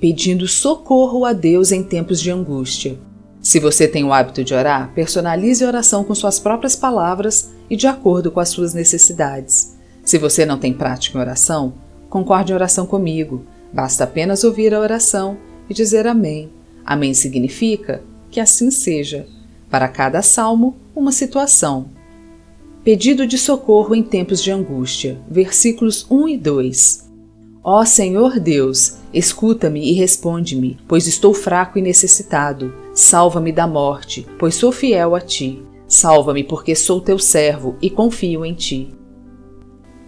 pedindo socorro a Deus em tempos de angústia. Se você tem o hábito de orar, personalize a oração com suas próprias palavras e de acordo com as suas necessidades. Se você não tem prática em oração, concorde em oração comigo. Basta apenas ouvir a oração e dizer Amém. Amém significa que assim seja. Para cada salmo, uma situação. Pedido de socorro em tempos de angústia. Versículos 1 e 2. Ó Senhor Deus, escuta-me e responde-me, pois estou fraco e necessitado. Salva-me da morte, pois sou fiel a ti. Salva-me, porque sou teu servo e confio em ti.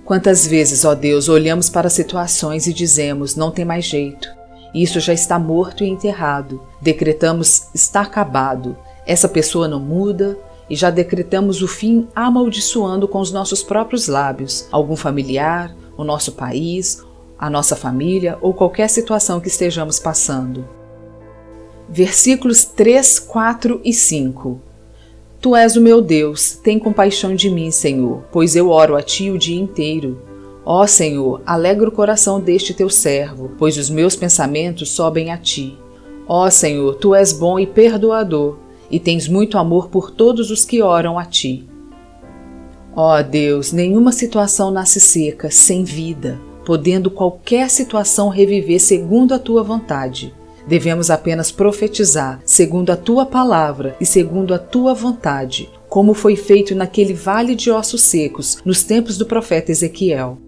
Quantas vezes, ó Deus, olhamos para situações e dizemos: não tem mais jeito. Isso já está morto e enterrado. Decretamos está acabado. Essa pessoa não muda, e já decretamos o fim amaldiçoando com os nossos próprios lábios algum familiar, o nosso país a nossa família ou qualquer situação que estejamos passando. Versículos 3, 4 e 5 Tu és o meu Deus, tem compaixão de mim, Senhor, pois eu oro a ti o dia inteiro. Ó Senhor, alegra o coração deste teu servo, pois os meus pensamentos sobem a ti. Ó Senhor, tu és bom e perdoador, e tens muito amor por todos os que oram a ti. Ó Deus, nenhuma situação nasce seca, sem vida podendo qualquer situação reviver segundo a tua vontade. Devemos apenas profetizar segundo a tua palavra e segundo a tua vontade, como foi feito naquele vale de ossos secos nos tempos do profeta Ezequiel.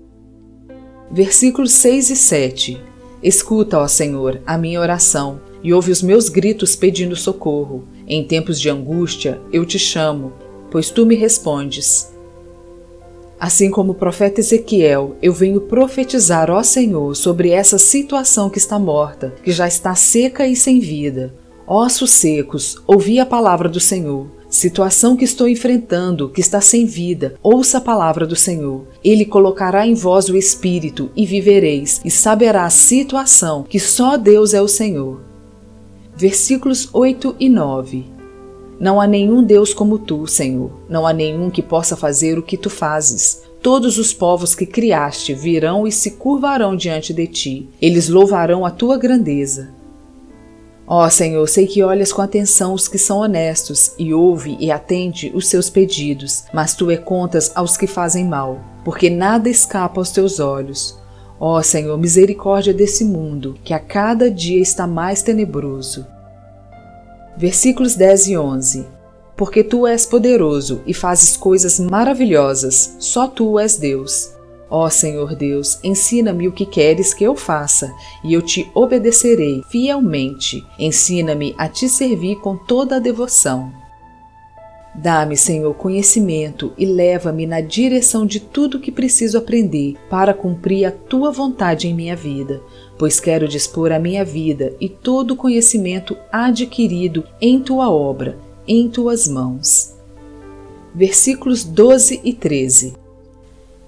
Versículos 6 e 7 Escuta, ó Senhor, a minha oração e ouve os meus gritos pedindo socorro. Em tempos de angústia eu te chamo, pois tu me respondes. Assim como o profeta Ezequiel, eu venho profetizar, ó Senhor, sobre essa situação que está morta, que já está seca e sem vida. Ossos secos, ouvi a palavra do Senhor. Situação que estou enfrentando, que está sem vida, ouça a palavra do Senhor. Ele colocará em vós o Espírito e vivereis, e saberá a situação que só Deus é o Senhor. Versículos 8 e 9 não há nenhum Deus como tu, Senhor. Não há nenhum que possa fazer o que tu fazes. Todos os povos que criaste virão e se curvarão diante de ti. Eles louvarão a tua grandeza. Ó Senhor, sei que olhas com atenção os que são honestos e ouve e atende os seus pedidos, mas tu é contas aos que fazem mal, porque nada escapa aos teus olhos. Ó Senhor, misericórdia desse mundo, que a cada dia está mais tenebroso. Versículos 10 e 11 Porque tu és poderoso e fazes coisas maravilhosas, só tu és Deus. Ó Senhor Deus, ensina-me o que queres que eu faça, e eu te obedecerei fielmente. Ensina-me a te servir com toda a devoção. Dá-me, Senhor, conhecimento e leva-me na direção de tudo que preciso aprender para cumprir a tua vontade em minha vida, pois quero dispor a minha vida e todo o conhecimento adquirido em tua obra, em tuas mãos. Versículos 12 e 13.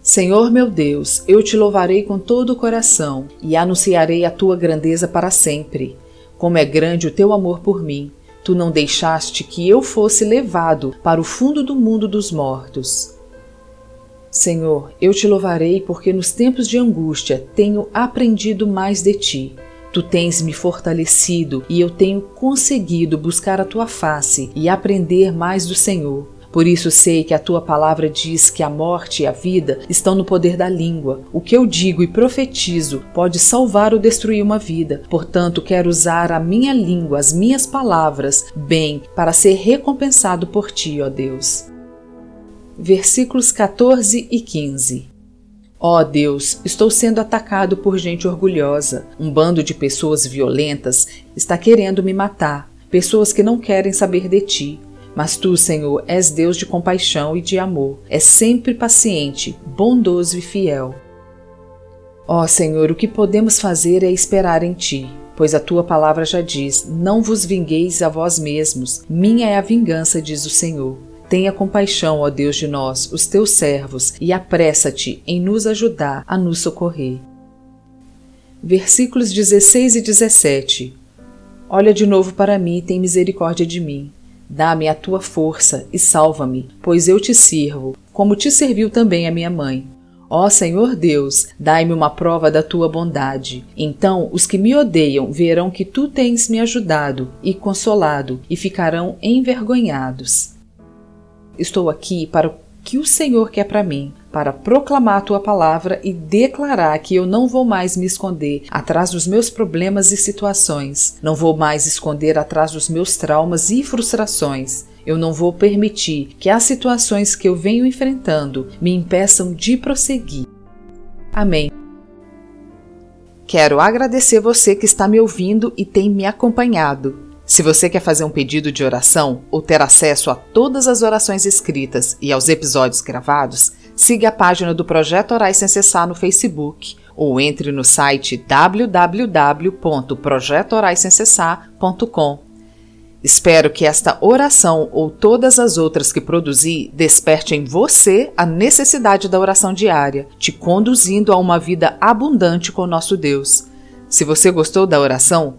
Senhor meu Deus, eu te louvarei com todo o coração e anunciarei a tua grandeza para sempre. Como é grande o teu amor por mim Tu não deixaste que eu fosse levado para o fundo do mundo dos mortos. Senhor, eu te louvarei porque nos tempos de angústia tenho aprendido mais de ti. Tu tens me fortalecido e eu tenho conseguido buscar a tua face e aprender mais do Senhor. Por isso sei que a tua palavra diz que a morte e a vida estão no poder da língua. O que eu digo e profetizo pode salvar ou destruir uma vida. Portanto, quero usar a minha língua, as minhas palavras, bem, para ser recompensado por ti, ó Deus. Versículos 14 e 15. Ó oh Deus, estou sendo atacado por gente orgulhosa. Um bando de pessoas violentas está querendo me matar. Pessoas que não querem saber de ti. Mas tu, Senhor, és Deus de compaixão e de amor, és sempre paciente, bondoso e fiel. Ó Senhor, o que podemos fazer é esperar em ti. pois a tua palavra já diz: Não vos vingueis a vós mesmos, minha é a vingança, diz o Senhor. Tenha compaixão, ó Deus de nós, os teus servos, e apressa-te em nos ajudar a nos socorrer. Versículos 16 e 17 Olha de novo para mim e tem misericórdia de mim. Dá-me a tua força e salva-me, pois eu te sirvo, como te serviu também a minha mãe. Ó Senhor Deus, dai-me uma prova da tua bondade. Então os que me odeiam verão que tu tens me ajudado e consolado e ficarão envergonhados. Estou aqui para o que o Senhor quer para mim, para proclamar a tua palavra e declarar que eu não vou mais me esconder atrás dos meus problemas e situações, não vou mais esconder atrás dos meus traumas e frustrações. Eu não vou permitir que as situações que eu venho enfrentando me impeçam de prosseguir. Amém. Quero agradecer você que está me ouvindo e tem me acompanhado. Se você quer fazer um pedido de oração ou ter acesso a todas as orações escritas e aos episódios gravados, siga a página do Projeto Orais Sem Cessar no Facebook ou entre no site www.projetoraissemcessar.com. Espero que esta oração ou todas as outras que produzi desperte em você a necessidade da oração diária, te conduzindo a uma vida abundante com nosso Deus. Se você gostou da oração,